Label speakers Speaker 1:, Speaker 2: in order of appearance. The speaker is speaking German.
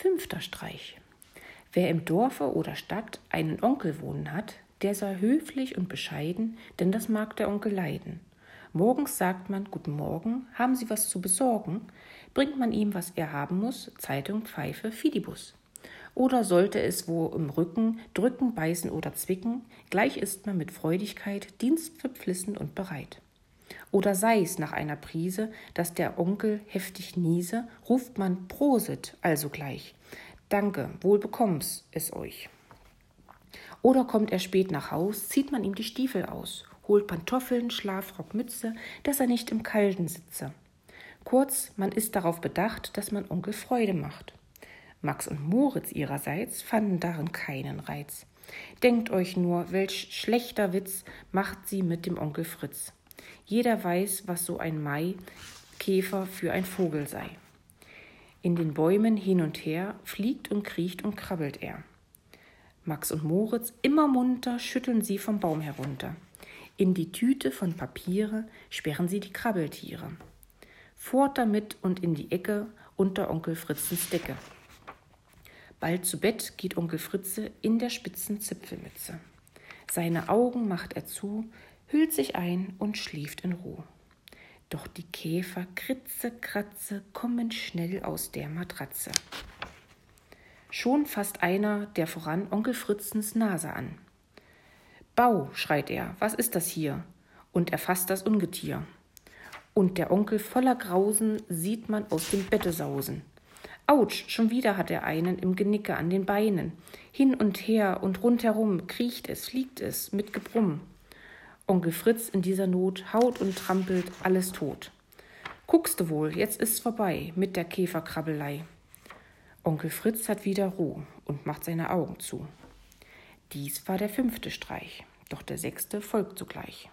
Speaker 1: Fünfter Streich. Wer im Dorfe oder Stadt einen Onkel wohnen hat, der sei höflich und bescheiden, denn das mag der Onkel leiden. Morgens sagt man Guten Morgen, haben Sie was zu besorgen? Bringt man ihm, was er haben muss, Zeitung, Pfeife, Fidibus. Oder sollte es wo im Rücken drücken, beißen oder zwicken, gleich ist man mit Freudigkeit dienstverpflissen und bereit. Oder sei's nach einer Prise, dass der Onkel heftig niese, ruft man Prosit also gleich. Danke, wohl bekomm's es euch. Oder kommt er spät nach Haus, zieht man ihm die Stiefel aus, holt Pantoffeln, Schlafrock, Mütze, dass er nicht im Kalten sitze. Kurz, man ist darauf bedacht, dass man Onkel Freude macht. Max und Moritz ihrerseits fanden darin keinen Reiz. Denkt euch nur, welch schlechter Witz macht sie mit dem Onkel Fritz. Jeder weiß, was so ein Maikäfer für ein Vogel sei. In den Bäumen hin und her fliegt und kriecht und krabbelt er. Max und Moritz immer munter schütteln sie vom Baum herunter. In die Tüte von Papiere sperren sie die Krabbeltiere. Fort damit und in die Ecke unter Onkel Fritzens Decke. Bald zu Bett geht Onkel Fritze in der spitzen Zipfelmütze. Seine Augen macht er zu, hüllt sich ein und schläft in Ruhe. Doch die Käfer kritze, kratze, kommen schnell aus der Matratze. Schon fasst einer, der voran Onkel Fritzens Nase an. Bau, schreit er, was ist das hier? Und er fasst das Ungetier. Und der Onkel voller Grausen sieht man aus dem Bette sausen. Autsch, schon wieder hat er einen im Genicke an den Beinen. Hin und her und rundherum kriecht es, fliegt es mit Gebrumm. Onkel Fritz in dieser Not haut und trampelt alles tot. Guckste wohl, jetzt ist's vorbei mit der Käferkrabbelei. Onkel Fritz hat wieder Ruhe und macht seine Augen zu. Dies war der fünfte Streich, doch der sechste folgt sogleich.